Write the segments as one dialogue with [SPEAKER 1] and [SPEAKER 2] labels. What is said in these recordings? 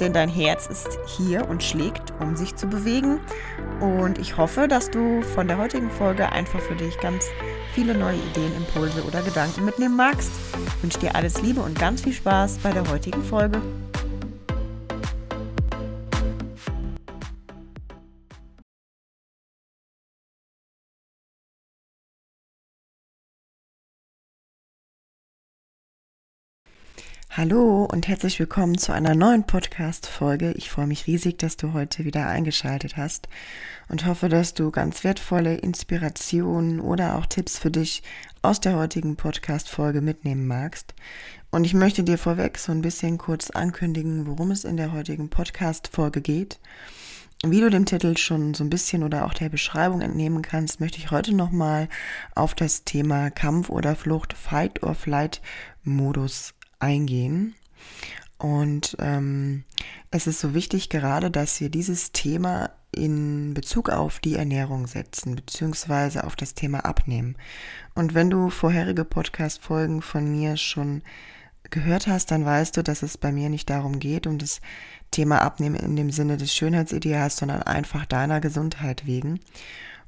[SPEAKER 1] denn dein Herz ist hier und schlägt, um sich zu bewegen. Und ich hoffe, dass du von der heutigen Folge einfach für dich ganz viele neue Ideen, Impulse oder Gedanken mitnehmen magst. Ich wünsche dir alles Liebe und ganz viel Spaß bei der heutigen Folge. Hallo und herzlich willkommen zu einer neuen Podcast-Folge. Ich freue mich riesig, dass du heute wieder eingeschaltet hast und hoffe, dass du ganz wertvolle Inspirationen oder auch Tipps für dich aus der heutigen Podcast-Folge mitnehmen magst. Und ich möchte dir vorweg so ein bisschen kurz ankündigen, worum es in der heutigen Podcast-Folge geht. Wie du dem Titel schon so ein bisschen oder auch der Beschreibung entnehmen kannst, möchte ich heute nochmal auf das Thema Kampf oder Flucht, Fight or Flight Modus eingehen. Und ähm, es ist so wichtig gerade, dass wir dieses Thema in Bezug auf die Ernährung setzen, beziehungsweise auf das Thema Abnehmen. Und wenn du vorherige Podcast-Folgen von mir schon gehört hast, dann weißt du, dass es bei mir nicht darum geht, um das Thema Abnehmen in dem Sinne des Schönheitsideals, sondern einfach deiner Gesundheit wegen.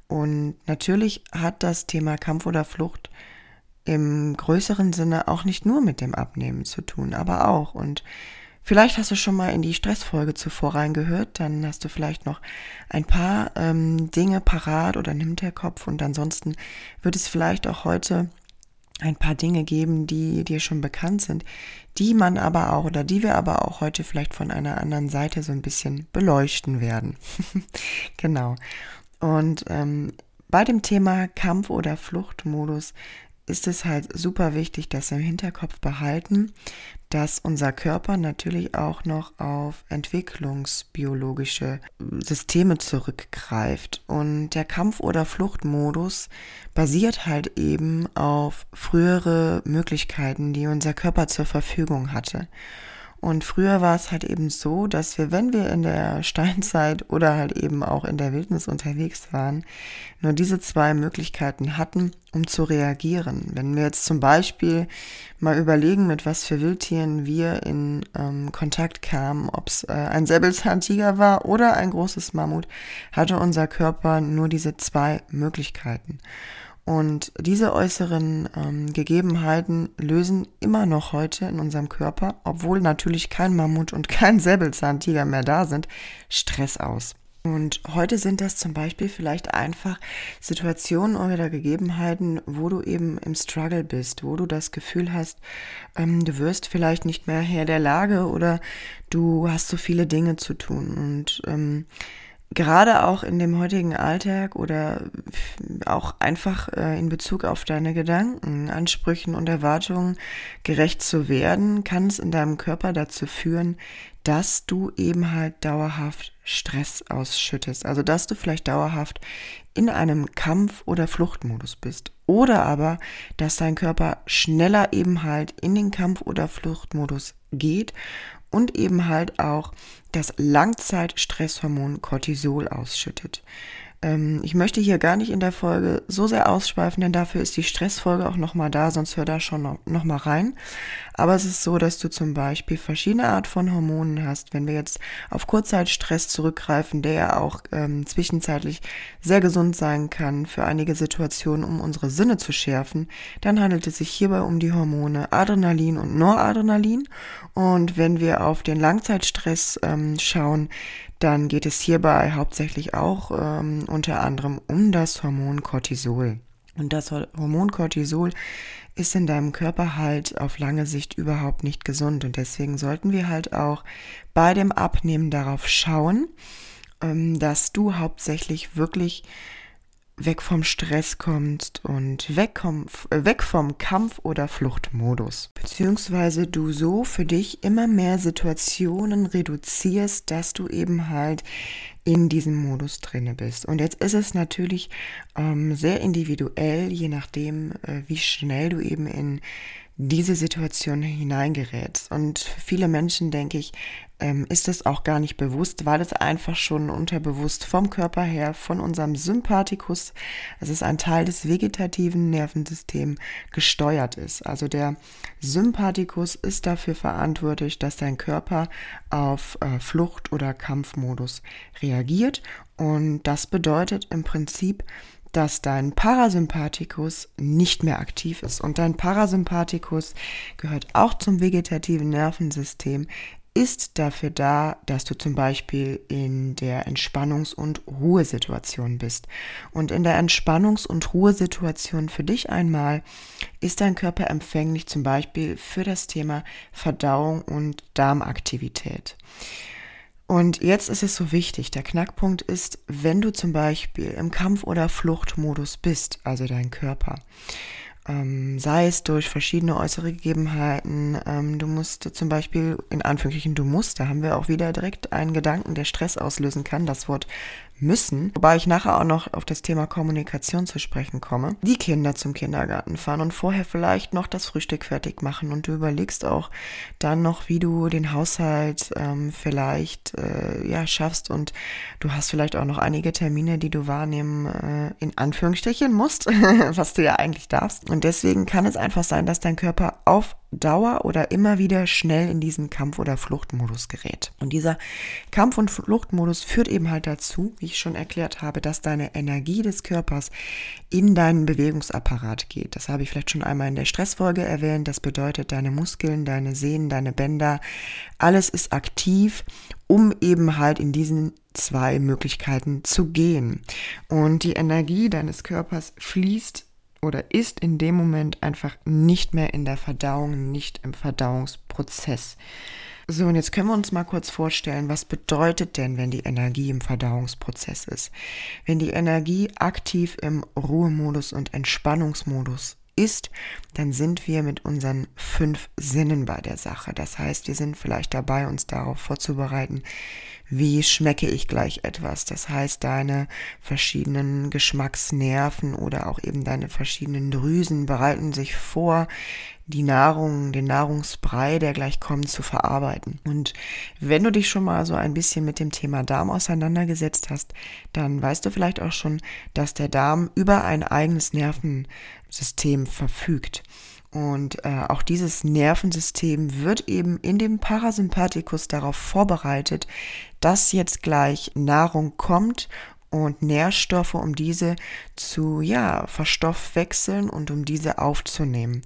[SPEAKER 1] Und natürlich hat das Thema Kampf oder Flucht im größeren Sinne auch nicht nur mit dem Abnehmen zu tun, aber auch. Und vielleicht hast du schon mal in die Stressfolge zuvor reingehört, dann hast du vielleicht noch ein paar ähm, Dinge parat oder nimmt der Kopf und ansonsten wird es vielleicht auch heute ein paar Dinge geben, die dir schon bekannt sind, die man aber auch oder die wir aber auch heute vielleicht von einer anderen Seite so ein bisschen beleuchten werden. genau. Und ähm, bei dem Thema Kampf- oder Fluchtmodus ist es halt super wichtig, dass wir im Hinterkopf behalten, dass unser Körper natürlich auch noch auf entwicklungsbiologische Systeme zurückgreift. Und der Kampf- oder Fluchtmodus basiert halt eben auf frühere Möglichkeiten, die unser Körper zur Verfügung hatte. Und früher war es halt eben so, dass wir, wenn wir in der Steinzeit oder halt eben auch in der Wildnis unterwegs waren, nur diese zwei Möglichkeiten hatten, um zu reagieren. Wenn wir jetzt zum Beispiel mal überlegen, mit was für Wildtieren wir in ähm, Kontakt kamen, ob es äh, ein Säbelzahntiger war oder ein großes Mammut, hatte unser Körper nur diese zwei Möglichkeiten. Und diese äußeren ähm, Gegebenheiten lösen immer noch heute in unserem Körper, obwohl natürlich kein Mammut und kein Säbelzahntiger mehr da sind, Stress aus. Und heute sind das zum Beispiel vielleicht einfach Situationen oder Gegebenheiten, wo du eben im Struggle bist, wo du das Gefühl hast, ähm, du wirst vielleicht nicht mehr Herr der Lage oder du hast so viele Dinge zu tun. Und ähm, gerade auch in dem heutigen Alltag oder auch einfach äh, in Bezug auf deine Gedanken, Ansprüchen und Erwartungen gerecht zu werden, kann es in deinem Körper dazu führen, dass du eben halt dauerhaft Stress ausschüttest. Also dass du vielleicht dauerhaft in einem Kampf- oder Fluchtmodus bist. Oder aber, dass dein Körper schneller eben halt in den Kampf- oder Fluchtmodus geht und eben halt auch das Langzeitstresshormon Cortisol ausschüttet. Ähm, ich möchte hier gar nicht in der Folge so sehr ausschweifen, denn dafür ist die Stressfolge auch nochmal da, sonst hör da schon noch, noch mal rein. Aber es ist so, dass du zum Beispiel verschiedene Art von Hormonen hast. Wenn wir jetzt auf Kurzzeitstress zurückgreifen, der ja auch ähm, zwischenzeitlich sehr gesund sein kann für einige Situationen, um unsere Sinne zu schärfen, dann handelt es sich hierbei um die Hormone Adrenalin und Noradrenalin. Und wenn wir auf den Langzeitstress ähm, schauen, dann geht es hierbei hauptsächlich auch ähm, unter anderem um das Hormon Cortisol. Und das Hormon Cortisol ist in deinem Körper halt auf lange Sicht überhaupt nicht gesund. Und deswegen sollten wir halt auch bei dem Abnehmen darauf schauen, ähm, dass du hauptsächlich wirklich weg vom Stress kommst und weg, vom, äh, weg vom Kampf- oder Fluchtmodus. Beziehungsweise du so für dich immer mehr Situationen reduzierst, dass du eben halt in diesem Modus drinne bist. Und jetzt ist es natürlich ähm, sehr individuell, je nachdem, äh, wie schnell du eben in diese Situation hineingerätst. Und für viele Menschen, denke ich, ähm, ist es auch gar nicht bewusst, weil es einfach schon unterbewusst vom Körper her, von unserem Sympathikus, es ist ein Teil des vegetativen Nervensystems, gesteuert ist. Also der Sympathikus ist dafür verantwortlich, dass dein Körper auf äh, Flucht- oder Kampfmodus reagiert. Und das bedeutet im Prinzip, dass dein Parasympathikus nicht mehr aktiv ist. Und dein Parasympathikus gehört auch zum vegetativen Nervensystem, ist dafür da, dass du zum Beispiel in der Entspannungs- und Ruhesituation bist. Und in der Entspannungs- und Ruhesituation für dich einmal ist dein Körper empfänglich zum Beispiel für das Thema Verdauung und Darmaktivität. Und jetzt ist es so wichtig, der Knackpunkt ist, wenn du zum Beispiel im Kampf- oder Fluchtmodus bist, also dein Körper, ähm, sei es durch verschiedene äußere Gegebenheiten. Ähm, du musst zum Beispiel, in Anführungsstrichen, du musst, da haben wir auch wieder direkt einen Gedanken, der Stress auslösen kann, das Wort müssen, wobei ich nachher auch noch auf das Thema Kommunikation zu sprechen komme, die Kinder zum Kindergarten fahren und vorher vielleicht noch das Frühstück fertig machen. Und du überlegst auch dann noch, wie du den Haushalt ähm, vielleicht äh, ja schaffst. Und du hast vielleicht auch noch einige Termine, die du wahrnehmen äh, in Anführungsstrichen musst, was du ja eigentlich darfst. Und deswegen kann es einfach sein, dass dein Körper auf Dauer oder immer wieder schnell in diesen Kampf- oder Fluchtmodus gerät. Und dieser Kampf- und Fluchtmodus führt eben halt dazu, wie ich schon erklärt habe, dass deine Energie des Körpers in deinen Bewegungsapparat geht. Das habe ich vielleicht schon einmal in der Stressfolge erwähnt. Das bedeutet, deine Muskeln, deine Sehnen, deine Bänder, alles ist aktiv, um eben halt in diesen zwei Möglichkeiten zu gehen. Und die Energie deines Körpers fließt oder ist in dem Moment einfach nicht mehr in der Verdauung, nicht im Verdauungsprozess. So, und jetzt können wir uns mal kurz vorstellen, was bedeutet denn, wenn die Energie im Verdauungsprozess ist? Wenn die Energie aktiv im Ruhemodus und Entspannungsmodus ist, dann sind wir mit unseren fünf Sinnen bei der Sache. Das heißt, wir sind vielleicht dabei, uns darauf vorzubereiten, wie schmecke ich gleich etwas. Das heißt, deine verschiedenen Geschmacksnerven oder auch eben deine verschiedenen Drüsen bereiten sich vor, die Nahrung, den Nahrungsbrei, der gleich kommt, zu verarbeiten. Und wenn du dich schon mal so ein bisschen mit dem Thema Darm auseinandergesetzt hast, dann weißt du vielleicht auch schon, dass der Darm über ein eigenes Nervensystem verfügt. Und äh, auch dieses Nervensystem wird eben in dem Parasympathikus darauf vorbereitet, dass jetzt gleich Nahrung kommt und Nährstoffe, um diese zu, ja, verstoffwechseln und um diese aufzunehmen.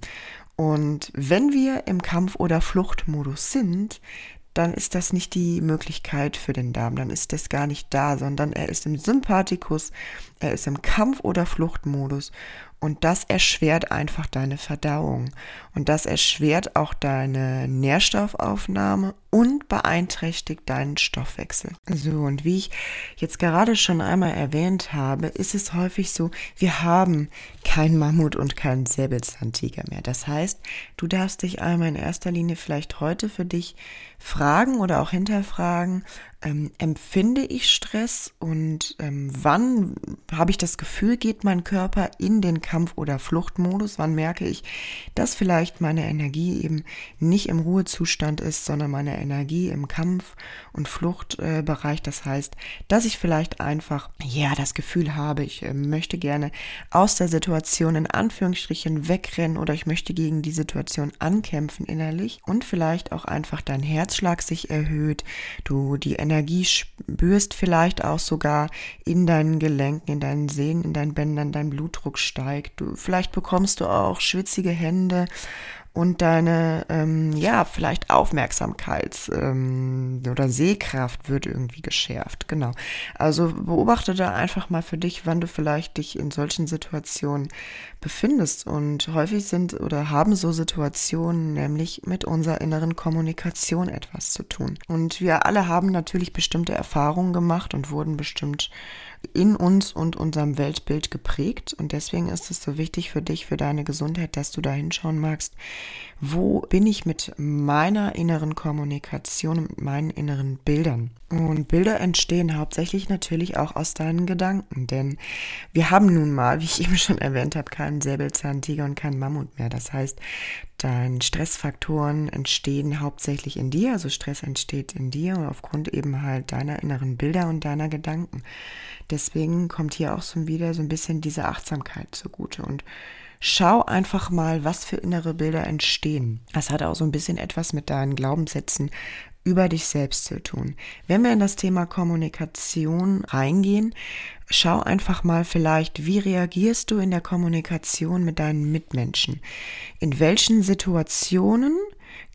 [SPEAKER 1] Und wenn wir im Kampf- oder Fluchtmodus sind, dann ist das nicht die Möglichkeit für den Darm, dann ist das gar nicht da, sondern er ist im Sympathikus, er ist im Kampf- oder Fluchtmodus und das erschwert einfach deine Verdauung. Und das erschwert auch deine Nährstoffaufnahme und beeinträchtigt deinen Stoffwechsel. So, und wie ich jetzt gerade schon einmal erwähnt habe, ist es häufig so, wir haben kein Mammut und keinen Säbelzahntiger mehr. Das heißt, du darfst dich einmal in erster Linie vielleicht heute für dich fragen oder auch hinterfragen, ähm, empfinde ich Stress und ähm, wann habe ich das Gefühl, geht mein Körper in den Kampf- oder Fluchtmodus? Wann merke ich, dass vielleicht meine Energie eben nicht im Ruhezustand ist, sondern meine Energie im Kampf- und Fluchtbereich? Äh, das heißt, dass ich vielleicht einfach, ja, das Gefühl habe, ich äh, möchte gerne aus der Situation in Anführungsstrichen wegrennen oder ich möchte gegen die Situation ankämpfen innerlich und vielleicht auch einfach dein Herzschlag sich erhöht, du die Energie Energie spürst, vielleicht auch sogar in deinen Gelenken, in deinen Sehnen, in deinen Bändern, dein Blutdruck steigt. Du, vielleicht bekommst du auch schwitzige Hände und deine, ähm, ja, vielleicht Aufmerksamkeit ähm, oder Sehkraft wird irgendwie geschärft. Genau. Also beobachte da einfach mal für dich, wann du vielleicht dich in solchen Situationen befindest. Und häufig sind oder haben so Situationen nämlich mit unserer inneren Kommunikation etwas zu tun. Und wir alle haben natürlich bestimmte Erfahrungen gemacht und wurden bestimmt in uns und unserem Weltbild geprägt. Und deswegen ist es so wichtig für dich, für deine Gesundheit, dass du da hinschauen magst, wo bin ich mit meiner inneren Kommunikation, mit meinen inneren Bildern. Und Bilder entstehen hauptsächlich natürlich auch aus deinen Gedanken, denn wir haben nun mal, wie ich eben schon erwähnt habe, keinen Säbelzahntiger und keinen Mammut mehr. Das heißt, deine Stressfaktoren entstehen hauptsächlich in dir, also Stress entsteht in dir aufgrund eben halt deiner inneren Bilder und deiner Gedanken. Deswegen kommt hier auch so wieder so ein bisschen diese Achtsamkeit zugute und Schau einfach mal, was für innere Bilder entstehen. Das hat auch so ein bisschen etwas mit deinen Glaubenssätzen über dich selbst zu tun. Wenn wir in das Thema Kommunikation reingehen, schau einfach mal vielleicht, wie reagierst du in der Kommunikation mit deinen Mitmenschen? In welchen Situationen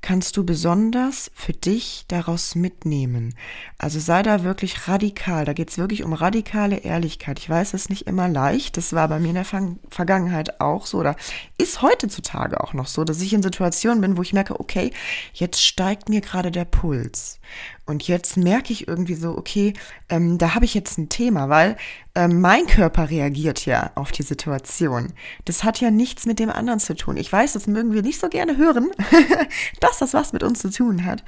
[SPEAKER 1] kannst du besonders für dich daraus mitnehmen. Also sei da wirklich radikal. Da geht es wirklich um radikale Ehrlichkeit. Ich weiß, es ist nicht immer leicht. Das war bei mir in der Vergangenheit auch so oder ist heutzutage auch noch so, dass ich in Situationen bin, wo ich merke, okay, jetzt steigt mir gerade der Puls. Und jetzt merke ich irgendwie so, okay, ähm, da habe ich jetzt ein Thema, weil ähm, mein Körper reagiert ja auf die Situation. Das hat ja nichts mit dem anderen zu tun. Ich weiß, das mögen wir nicht so gerne hören, dass das was mit uns zu tun hat.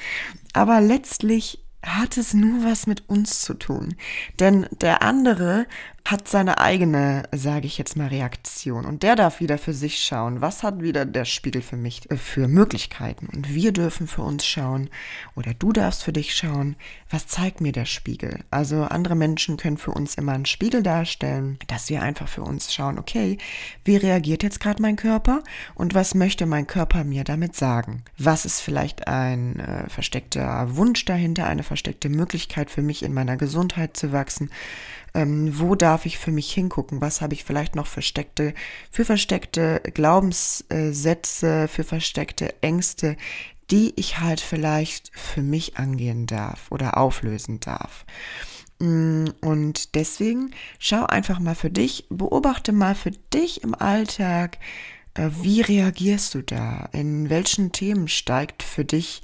[SPEAKER 1] Aber letztlich hat es nur was mit uns zu tun. Denn der andere hat seine eigene, sage ich jetzt mal, Reaktion. Und der darf wieder für sich schauen, was hat wieder der Spiegel für mich äh, für Möglichkeiten. Und wir dürfen für uns schauen, oder du darfst für dich schauen, was zeigt mir der Spiegel. Also andere Menschen können für uns immer einen Spiegel darstellen, dass wir einfach für uns schauen, okay, wie reagiert jetzt gerade mein Körper und was möchte mein Körper mir damit sagen? Was ist vielleicht ein äh, versteckter Wunsch dahinter, eine versteckte Möglichkeit für mich in meiner Gesundheit zu wachsen? Ähm, wo darf ich für mich hingucken, was habe ich vielleicht noch versteckte, für versteckte Glaubenssätze, für versteckte Ängste, die ich halt vielleicht für mich angehen darf oder auflösen darf. Mm, und deswegen schau einfach mal für dich, beobachte mal für dich im Alltag, äh, wie reagierst du da? In welchen Themen steigt für dich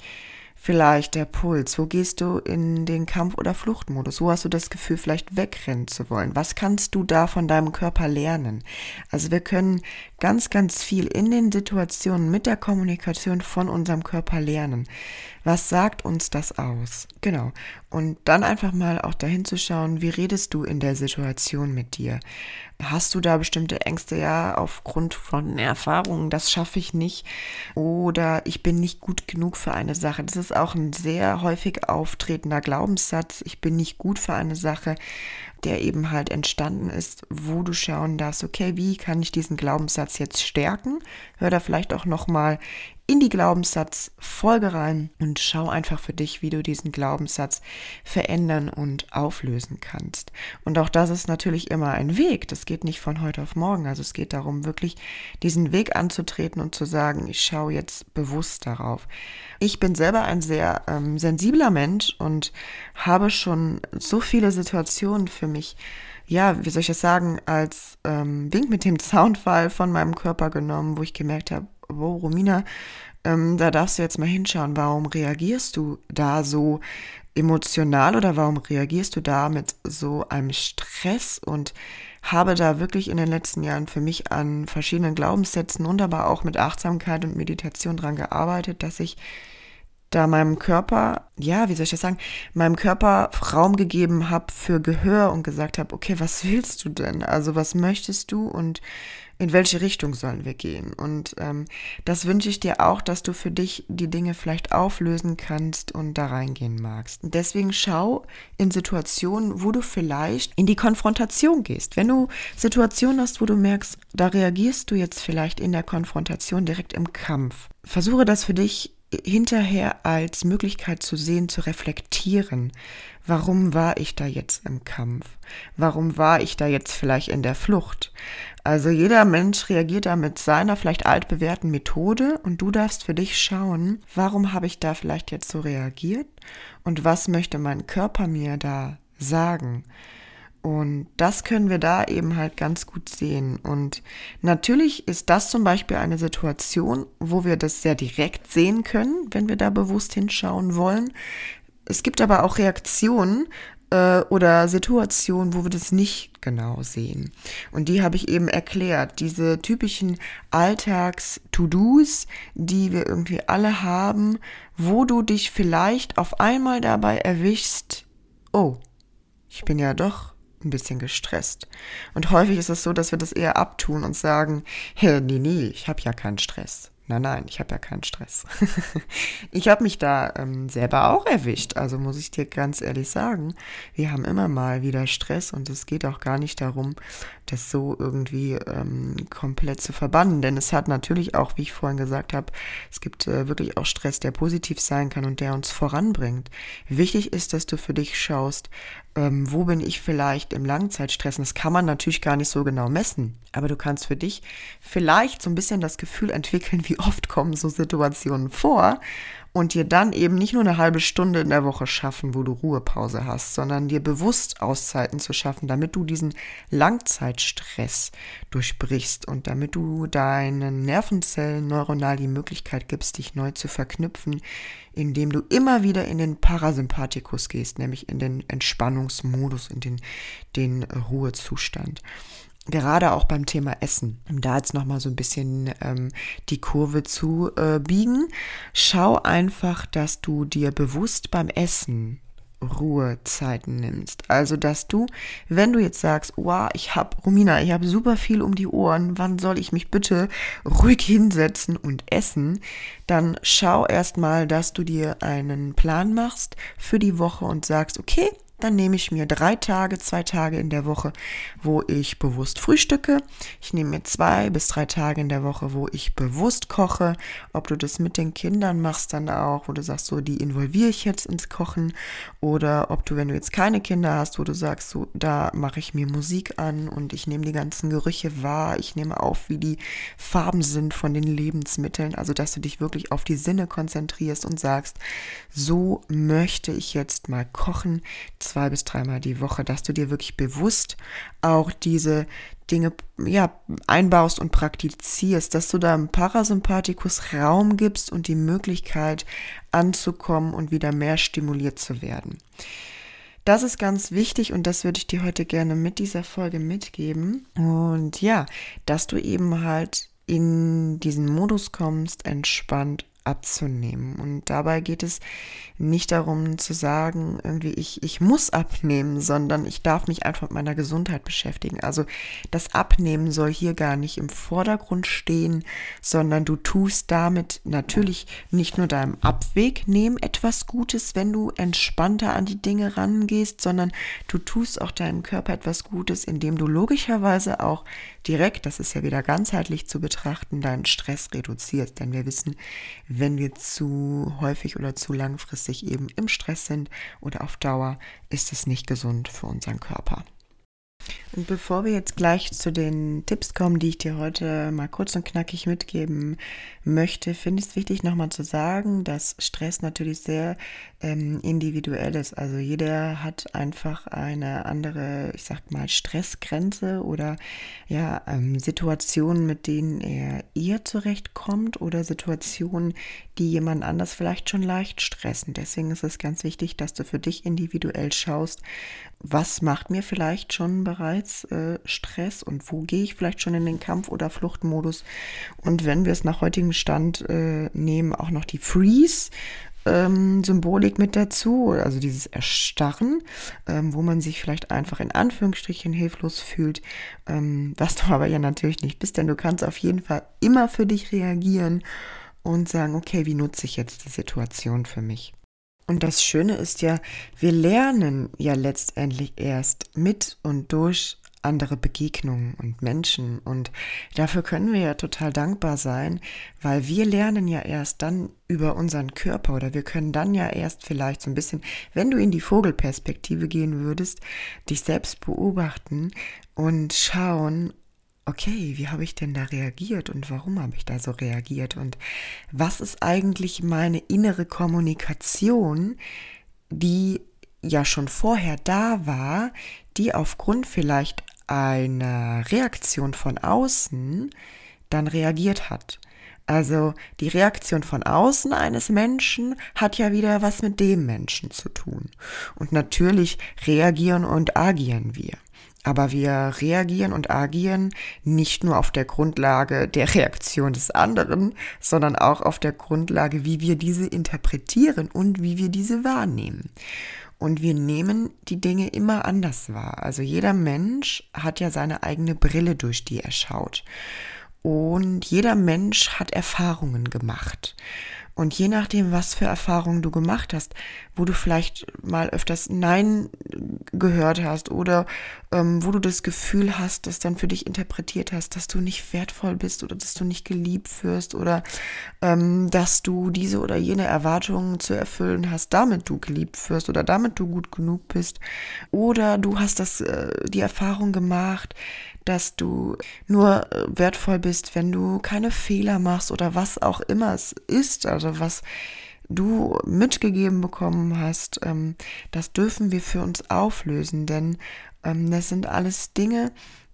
[SPEAKER 1] vielleicht der Puls? Wo gehst du in den Kampf- oder Fluchtmodus? Wo hast du das Gefühl, vielleicht wegrennen zu wollen? Was kannst du da von deinem Körper lernen? Also wir können ganz, ganz viel in den Situationen mit der Kommunikation von unserem Körper lernen. Was sagt uns das aus? Genau. Und dann einfach mal auch dahin zu schauen, wie redest du in der Situation mit dir? Hast du da bestimmte Ängste? Ja, aufgrund von Erfahrungen, das schaffe ich nicht. Oder ich bin nicht gut genug für eine Sache. Das ist auch ein sehr häufig auftretender Glaubenssatz. Ich bin nicht gut für eine Sache der eben halt entstanden ist, wo du schauen darfst, okay, wie kann ich diesen Glaubenssatz jetzt stärken? Hör da vielleicht auch nochmal in die Glaubenssatzfolge rein und schau einfach für dich, wie du diesen Glaubenssatz verändern und auflösen kannst. Und auch das ist natürlich immer ein Weg. Das geht nicht von heute auf morgen. Also es geht darum, wirklich diesen Weg anzutreten und zu sagen, ich schaue jetzt bewusst darauf. Ich bin selber ein sehr ähm, sensibler Mensch und habe schon so viele Situationen für mich ja, wie soll ich das sagen, als ähm, Wink mit dem Soundfall von meinem Körper genommen, wo ich gemerkt habe, wow, Romina, ähm, da darfst du jetzt mal hinschauen, warum reagierst du da so emotional oder warum reagierst du da mit so einem Stress? Und habe da wirklich in den letzten Jahren für mich an verschiedenen Glaubenssätzen und aber auch mit Achtsamkeit und Meditation dran gearbeitet, dass ich da meinem Körper, ja, wie soll ich das sagen, meinem Körper Raum gegeben habe für Gehör und gesagt habe, okay, was willst du denn? Also was möchtest du? Und in welche Richtung sollen wir gehen? Und ähm, das wünsche ich dir auch, dass du für dich die Dinge vielleicht auflösen kannst und da reingehen magst. Deswegen schau in Situationen, wo du vielleicht in die Konfrontation gehst. Wenn du Situationen hast, wo du merkst, da reagierst du jetzt vielleicht in der Konfrontation direkt im Kampf. Versuche das für dich hinterher als Möglichkeit zu sehen, zu reflektieren. Warum war ich da jetzt im Kampf? Warum war ich da jetzt vielleicht in der Flucht? Also jeder Mensch reagiert da mit seiner vielleicht altbewährten Methode und du darfst für dich schauen, warum habe ich da vielleicht jetzt so reagiert und was möchte mein Körper mir da sagen? Und das können wir da eben halt ganz gut sehen. Und natürlich ist das zum Beispiel eine Situation, wo wir das sehr direkt sehen können, wenn wir da bewusst hinschauen wollen. Es gibt aber auch Reaktionen, äh, oder Situationen, wo wir das nicht genau sehen. Und die habe ich eben erklärt. Diese typischen Alltags-To-Dos, die wir irgendwie alle haben, wo du dich vielleicht auf einmal dabei erwischst, oh, ich bin ja doch ein bisschen gestresst. Und häufig ist es so, dass wir das eher abtun und sagen, nee, nee, ich habe ja keinen Stress. Nein, nein, ich habe ja keinen Stress. ich habe mich da ähm, selber auch erwischt, also muss ich dir ganz ehrlich sagen, wir haben immer mal wieder Stress und es geht auch gar nicht darum, das so irgendwie ähm, komplett zu verbannen, denn es hat natürlich auch, wie ich vorhin gesagt habe, es gibt äh, wirklich auch Stress, der positiv sein kann und der uns voranbringt. Wichtig ist, dass du für dich schaust, ähm, wo bin ich vielleicht im Langzeitstress? Das kann man natürlich gar nicht so genau messen, aber du kannst für dich vielleicht so ein bisschen das Gefühl entwickeln, wie oft kommen so Situationen vor und dir dann eben nicht nur eine halbe Stunde in der Woche schaffen, wo du Ruhepause hast, sondern dir bewusst Auszeiten zu schaffen, damit du diesen Langzeitstress durchbrichst und damit du deinen Nervenzellen neuronal die Möglichkeit gibst, dich neu zu verknüpfen, indem du immer wieder in den Parasympathikus gehst, nämlich in den Entspannungsmodus, in den, den Ruhezustand gerade auch beim Thema Essen, um da jetzt nochmal so ein bisschen ähm, die Kurve zu äh, biegen, schau einfach, dass du dir bewusst beim Essen Ruhezeiten nimmst. Also, dass du, wenn du jetzt sagst, wow, ich habe, Romina, ich habe super viel um die Ohren, wann soll ich mich bitte ruhig hinsetzen und essen, dann schau erstmal, dass du dir einen Plan machst für die Woche und sagst, okay, dann nehme ich mir drei Tage, zwei Tage in der Woche, wo ich bewusst frühstücke. Ich nehme mir zwei bis drei Tage in der Woche, wo ich bewusst koche. Ob du das mit den Kindern machst dann auch, wo du sagst, so, die involviere ich jetzt ins Kochen. Oder ob du, wenn du jetzt keine Kinder hast, wo du sagst, so, da mache ich mir Musik an und ich nehme die ganzen Gerüche wahr. Ich nehme auf, wie die Farben sind von den Lebensmitteln. Also, dass du dich wirklich auf die Sinne konzentrierst und sagst, so möchte ich jetzt mal kochen zwei bis dreimal die Woche, dass du dir wirklich bewusst auch diese Dinge ja, einbaust und praktizierst, dass du da im Parasympathikus Raum gibst und die Möglichkeit anzukommen und wieder mehr stimuliert zu werden. Das ist ganz wichtig und das würde ich dir heute gerne mit dieser Folge mitgeben. Und ja, dass du eben halt in diesen Modus kommst, entspannt abzunehmen. Und dabei geht es nicht darum zu sagen, irgendwie ich, ich muss abnehmen, sondern ich darf mich einfach mit meiner Gesundheit beschäftigen. Also das Abnehmen soll hier gar nicht im Vordergrund stehen, sondern du tust damit natürlich nicht nur deinem Abweg nehmen etwas Gutes, wenn du entspannter an die Dinge rangehst, sondern du tust auch deinem Körper etwas Gutes, indem du logischerweise auch direkt, das ist ja wieder ganzheitlich zu betrachten, deinen Stress reduzierst. Denn wir wissen, wenn wir zu häufig oder zu langfristig eben im Stress sind oder auf Dauer, ist es nicht gesund für unseren Körper. Und bevor wir jetzt gleich zu den Tipps kommen, die ich dir heute mal kurz und knackig mitgeben möchte, finde ich es wichtig nochmal zu sagen, dass Stress natürlich sehr ähm, individuell ist. Also jeder hat einfach eine andere, ich sag mal, Stressgrenze oder ja, ähm, Situationen, mit denen er eher zurechtkommt oder Situationen, die jemand anders vielleicht schon leicht stressen. Deswegen ist es ganz wichtig, dass du für dich individuell schaust, was macht mir vielleicht schon bereits äh, Stress und wo gehe ich vielleicht schon in den Kampf- oder Fluchtmodus. Und wenn wir es nach heutigem Stand äh, nehmen, auch noch die Freeze. Ähm, Symbolik mit dazu, also dieses Erstarren, ähm, wo man sich vielleicht einfach in Anführungsstrichen hilflos fühlt, ähm, was du aber ja natürlich nicht bist, denn du kannst auf jeden Fall immer für dich reagieren und sagen, okay, wie nutze ich jetzt die Situation für mich? Und das Schöne ist ja, wir lernen ja letztendlich erst mit und durch andere Begegnungen und Menschen. Und dafür können wir ja total dankbar sein, weil wir lernen ja erst dann über unseren Körper oder wir können dann ja erst vielleicht so ein bisschen, wenn du in die Vogelperspektive gehen würdest, dich selbst beobachten und schauen, okay, wie habe ich denn da reagiert und warum habe ich da so reagiert und was ist eigentlich meine innere Kommunikation, die ja schon vorher da war, die aufgrund vielleicht einer Reaktion von außen dann reagiert hat. Also die Reaktion von außen eines Menschen hat ja wieder was mit dem Menschen zu tun. Und natürlich reagieren und agieren wir. Aber wir reagieren und agieren nicht nur auf der Grundlage der Reaktion des anderen, sondern auch auf der Grundlage, wie wir diese interpretieren und wie wir diese wahrnehmen. Und wir nehmen die Dinge immer anders wahr. Also jeder Mensch hat ja seine eigene Brille, durch die er schaut. Und jeder Mensch hat Erfahrungen gemacht. Und je nachdem, was für Erfahrungen du gemacht hast, wo du vielleicht mal öfters Nein gehört hast oder ähm, wo du das Gefühl hast, das dann für dich interpretiert hast, dass du nicht wertvoll bist oder dass du nicht geliebt wirst oder ähm, dass du diese oder jene Erwartungen zu erfüllen hast, damit du geliebt wirst oder damit du gut genug bist. Oder du hast das äh, die Erfahrung gemacht, dass du nur äh, wertvoll bist, wenn du keine Fehler machst oder was auch immer es ist, also was du mitgegeben bekommen hast, ähm, das dürfen wir für uns auflösen, denn ähm, das sind alles Dinge,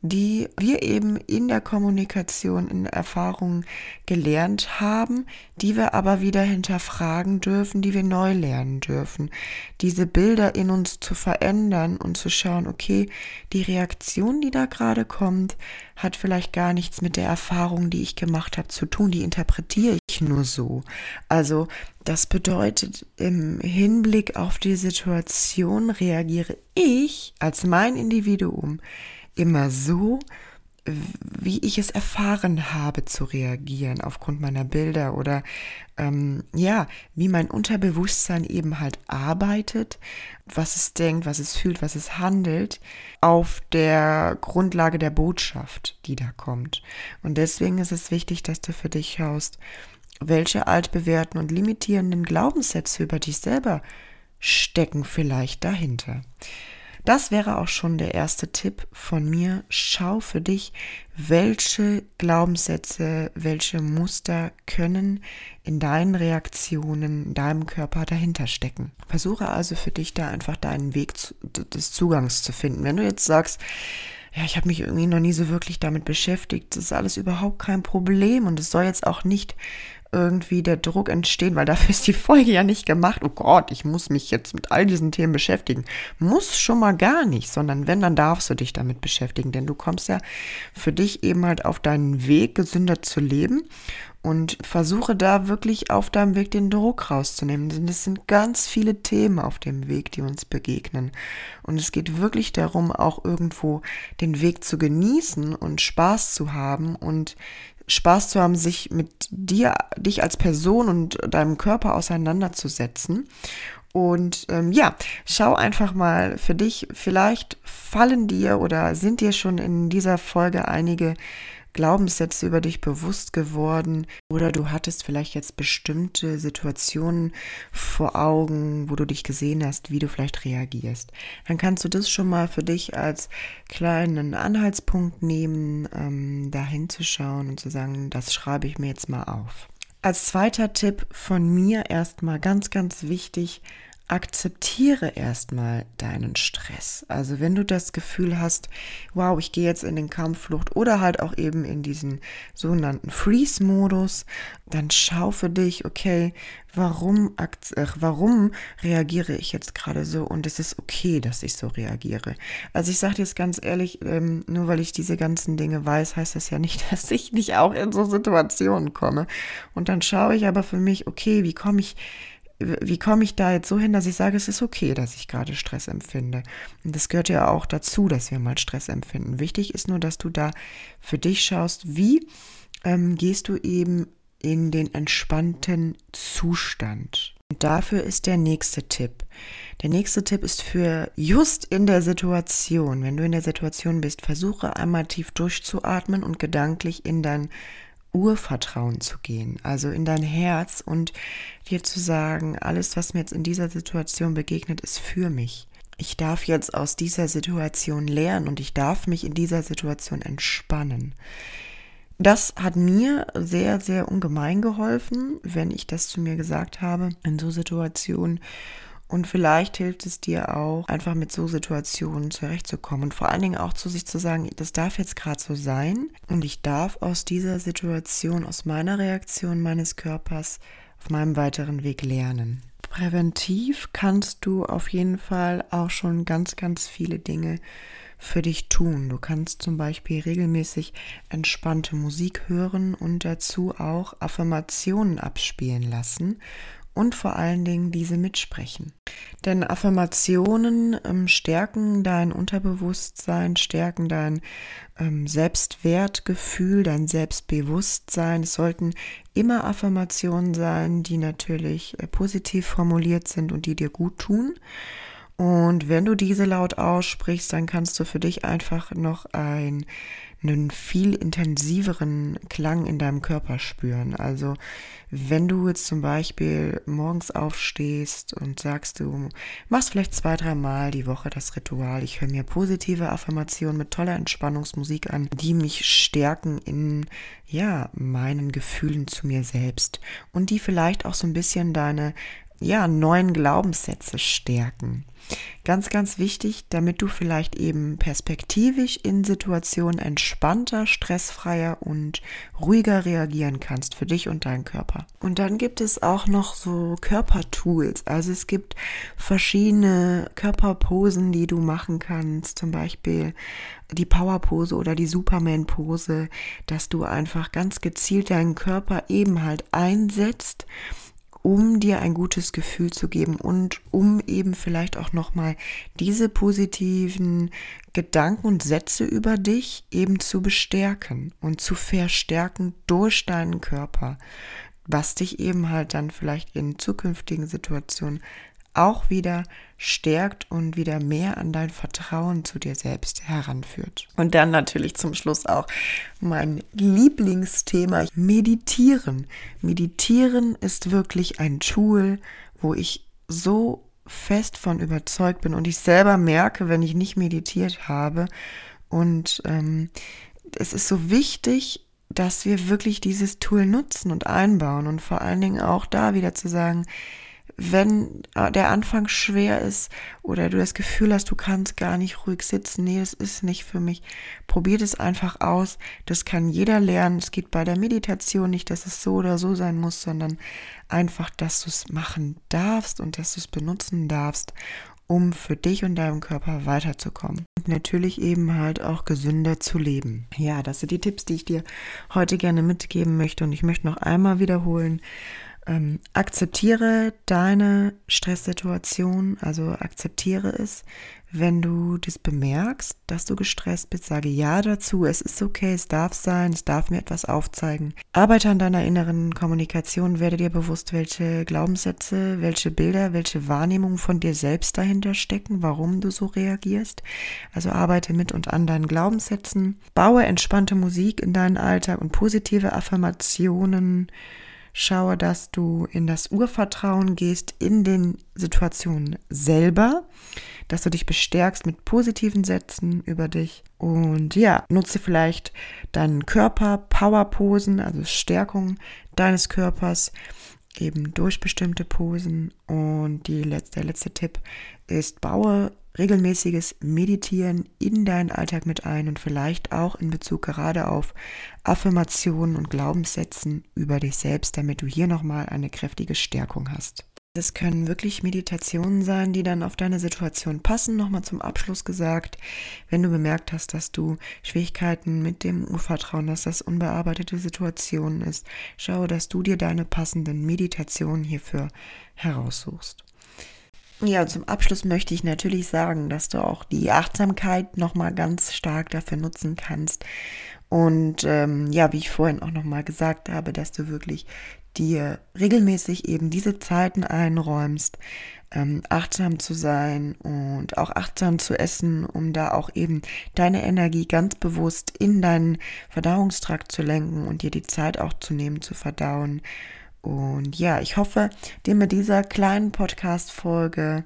[SPEAKER 1] die wir eben in der Kommunikation, in Erfahrungen gelernt haben, die wir aber wieder hinterfragen dürfen, die wir neu lernen dürfen. Diese Bilder in uns zu verändern und zu schauen, okay, die Reaktion, die da gerade kommt, hat vielleicht gar nichts mit der Erfahrung, die ich gemacht habe, zu tun. Die interpretiere ich nur so. Also das bedeutet, im Hinblick auf die Situation reagiere ich als mein Individuum immer so, wie ich es erfahren habe zu reagieren aufgrund meiner Bilder oder ähm, ja, wie mein Unterbewusstsein eben halt arbeitet, was es denkt, was es fühlt, was es handelt, auf der Grundlage der Botschaft, die da kommt. Und deswegen ist es wichtig, dass du für dich schaust, welche altbewährten und limitierenden Glaubenssätze über dich selber stecken vielleicht dahinter. Das wäre auch schon der erste Tipp von mir. Schau für dich, welche Glaubenssätze, welche Muster können in deinen Reaktionen, in deinem Körper dahinter stecken. Versuche also für dich da einfach deinen Weg des Zugangs zu finden. Wenn du jetzt sagst, ja, ich habe mich irgendwie noch nie so wirklich damit beschäftigt. Das ist alles überhaupt kein Problem und es soll jetzt auch nicht irgendwie der Druck entstehen, weil dafür ist die Folge ja nicht gemacht. Oh Gott, ich muss mich jetzt mit all diesen Themen beschäftigen. Muss schon mal gar nicht, sondern wenn, dann darfst du dich damit beschäftigen, denn du kommst ja für dich eben halt auf deinen Weg, gesünder zu leben und versuche da wirklich auf deinem Weg den Druck rauszunehmen, denn es sind ganz viele Themen auf dem Weg, die uns begegnen. Und es geht wirklich darum, auch irgendwo den Weg zu genießen und Spaß zu haben und Spaß zu haben, sich mit dir, dich als Person und deinem Körper auseinanderzusetzen. Und ähm, ja, schau einfach mal für dich, vielleicht fallen dir oder sind dir schon in dieser Folge einige Glaubenssätze über dich bewusst geworden oder du hattest vielleicht jetzt bestimmte Situationen vor Augen, wo du dich gesehen hast, wie du vielleicht reagierst. Dann kannst du das schon mal für dich als kleinen Anhaltspunkt nehmen, ähm, da hinzuschauen und zu sagen, das schreibe ich mir jetzt mal auf. Als zweiter Tipp von mir erstmal ganz, ganz wichtig, akzeptiere erstmal deinen Stress. Also wenn du das Gefühl hast, wow, ich gehe jetzt in den Kampfflucht oder halt auch eben in diesen sogenannten Freeze-Modus, dann schau für dich, okay, warum, äh, warum reagiere ich jetzt gerade so und es ist okay, dass ich so reagiere. Also ich sage jetzt ganz ehrlich, ähm, nur weil ich diese ganzen Dinge weiß, heißt das ja nicht, dass ich nicht auch in so Situationen komme. Und dann schaue ich aber für mich, okay, wie komme ich wie komme ich da jetzt so hin, dass ich sage, es ist okay, dass ich gerade Stress empfinde. Und das gehört ja auch dazu, dass wir mal Stress empfinden. Wichtig ist nur, dass du da für dich schaust, wie ähm, gehst du eben in den entspannten Zustand. Und dafür ist der nächste Tipp. Der nächste Tipp ist für just in der Situation, wenn du in der Situation bist, versuche einmal tief durchzuatmen und gedanklich in dein Urvertrauen zu gehen, also in dein Herz und dir zu sagen, alles, was mir jetzt in dieser Situation begegnet, ist für mich. Ich darf jetzt aus dieser Situation lernen und ich darf mich in dieser Situation entspannen. Das hat mir sehr, sehr ungemein geholfen, wenn ich das zu mir gesagt habe in so Situationen Und vielleicht hilft es dir auch, einfach mit so Situationen zurechtzukommen und vor allen Dingen auch zu sich zu sagen, das darf jetzt gerade so sein und ich darf aus dieser Situation, aus meiner Reaktion meines Körpers auf meinem weiteren Weg lernen. Präventiv kannst du auf jeden Fall auch schon ganz, ganz viele Dinge für dich tun. Du kannst zum Beispiel regelmäßig entspannte Musik hören und dazu auch Affirmationen abspielen lassen und vor allen Dingen diese mitsprechen. Denn Affirmationen ähm, stärken dein Unterbewusstsein, stärken dein ähm, Selbstwertgefühl, dein Selbstbewusstsein. Es sollten immer Affirmationen sein, die natürlich äh, positiv formuliert sind und die dir gut tun. Und wenn du diese laut aussprichst, dann kannst du für dich einfach noch ein, einen viel intensiveren Klang in deinem Körper spüren. Also wenn du jetzt zum Beispiel morgens aufstehst und sagst, du machst vielleicht zwei, drei Mal die Woche das Ritual, ich höre mir positive Affirmationen mit toller Entspannungsmusik an, die mich stärken in, ja, meinen Gefühlen zu mir selbst und die vielleicht auch so ein bisschen deine ja, neuen Glaubenssätze stärken. Ganz, ganz wichtig, damit du vielleicht eben perspektivisch in Situationen entspannter, stressfreier und ruhiger reagieren kannst für dich und deinen Körper. Und dann gibt es auch noch so Körpertools. Also es gibt verschiedene Körperposen, die du machen kannst. Zum Beispiel die Powerpose oder die Superman-Pose, dass du einfach ganz gezielt deinen Körper eben halt einsetzt um dir ein gutes Gefühl zu geben und um eben vielleicht auch nochmal diese positiven Gedanken und Sätze über dich eben zu bestärken und zu verstärken durch deinen Körper, was dich eben halt dann vielleicht in zukünftigen Situationen auch wieder stärkt und wieder mehr an dein Vertrauen zu dir selbst heranführt. Und dann natürlich zum Schluss auch mein Lieblingsthema, Meditieren. Meditieren ist wirklich ein Tool, wo ich so fest von überzeugt bin und ich selber merke, wenn ich nicht meditiert habe. Und ähm, es ist so wichtig, dass wir wirklich dieses Tool nutzen und einbauen und vor allen Dingen auch da wieder zu sagen, wenn äh, der Anfang schwer ist oder du das Gefühl hast, du kannst gar nicht ruhig sitzen, nee, das ist nicht für mich, probiert es einfach aus. Das kann jeder lernen. Es geht bei der Meditation nicht, dass es so oder so sein muss, sondern einfach, dass du es machen darfst und dass du es benutzen darfst, um für dich und deinem Körper weiterzukommen. Und natürlich eben halt auch gesünder zu leben. Ja, das sind die Tipps, die ich dir heute gerne mitgeben möchte. Und ich möchte noch einmal wiederholen, ähm, akzeptiere deine Stresssituation, also akzeptiere es. Wenn du das bemerkst, dass du gestresst bist, sage ja dazu. Es ist okay, es darf sein, es darf mir etwas aufzeigen. Arbeite an deiner inneren Kommunikation, werde dir bewusst, welche Glaubenssätze, welche Bilder, welche Wahrnehmungen von dir selbst dahinter stecken, warum du so reagierst. Also arbeite mit und an deinen Glaubenssätzen. Baue entspannte Musik in deinen Alltag und positive Affirmationen Schaue, dass du in das Urvertrauen gehst in den Situationen selber, dass du dich bestärkst mit positiven Sätzen über dich. Und ja, nutze vielleicht deinen Körper, Powerposen, also Stärkung deines Körpers, eben durch bestimmte Posen. Und die letzte, der letzte Tipp ist, baue regelmäßiges Meditieren in deinen Alltag mit ein und vielleicht auch in Bezug gerade auf Affirmationen und Glaubenssätzen über dich selbst, damit du hier nochmal eine kräftige Stärkung hast. Es können wirklich Meditationen sein, die dann auf deine Situation passen. Nochmal zum Abschluss gesagt, wenn du bemerkt hast, dass du Schwierigkeiten mit dem Urvertrauen dass das unbearbeitete Situationen ist, schaue, dass du dir deine passenden Meditationen hierfür heraussuchst. Ja, zum Abschluss möchte ich natürlich sagen, dass du auch die Achtsamkeit nochmal ganz stark dafür nutzen kannst. Und ähm, ja, wie ich vorhin auch nochmal gesagt habe, dass du wirklich dir regelmäßig eben diese Zeiten einräumst, ähm, achtsam zu sein und auch achtsam zu essen, um da auch eben deine Energie ganz bewusst in deinen Verdauungstrakt zu lenken und dir die Zeit auch zu nehmen, zu verdauen und ja, ich hoffe, dir mit dieser kleinen Podcast-Folge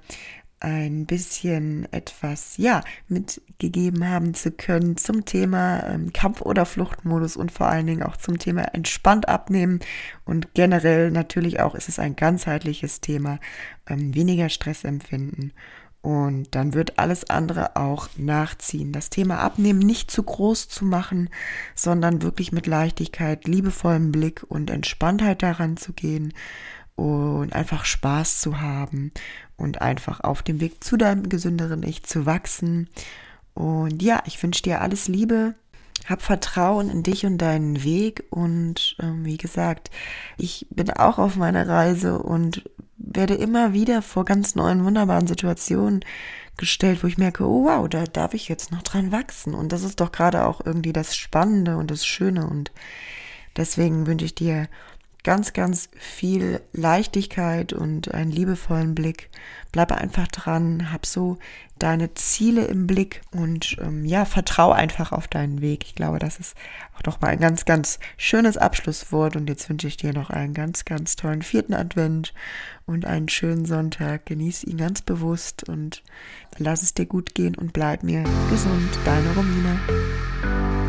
[SPEAKER 1] ein bisschen etwas, ja, mitgegeben haben zu können zum Thema ähm, Kampf- oder Fluchtmodus und vor allen Dingen auch zum Thema entspannt abnehmen. Und generell natürlich auch ist es ein ganzheitliches Thema, ähm, weniger Stress empfinden. Und dann wird alles andere auch nachziehen. Das Thema Abnehmen nicht zu groß zu machen, sondern wirklich mit Leichtigkeit, liebevollem Blick und Entspanntheit daran zu gehen und einfach Spaß zu haben und einfach auf dem Weg zu deinem gesünderen Ich zu wachsen. Und ja, ich wünsche dir alles Liebe. Hab Vertrauen in dich und deinen Weg und ähm, wie gesagt, ich bin auch auf meiner Reise und werde immer wieder vor ganz neuen, wunderbaren Situationen gestellt, wo ich merke, oh wow, da darf ich jetzt noch dran wachsen. Und das ist doch gerade auch irgendwie das Spannende und das Schöne. Und deswegen wünsche ich dir ganz, ganz viel Leichtigkeit und einen liebevollen Blick. Bleibe einfach dran, hab so deine Ziele im Blick und ähm, ja, vertrau einfach auf deinen Weg. Ich glaube, das ist auch doch mal ein ganz, ganz schönes Abschlusswort und jetzt wünsche ich dir noch einen ganz, ganz tollen vierten Advent und einen schönen Sonntag. Genieß ihn ganz bewusst und lass es dir gut gehen und bleib mir gesund. Deine Romina.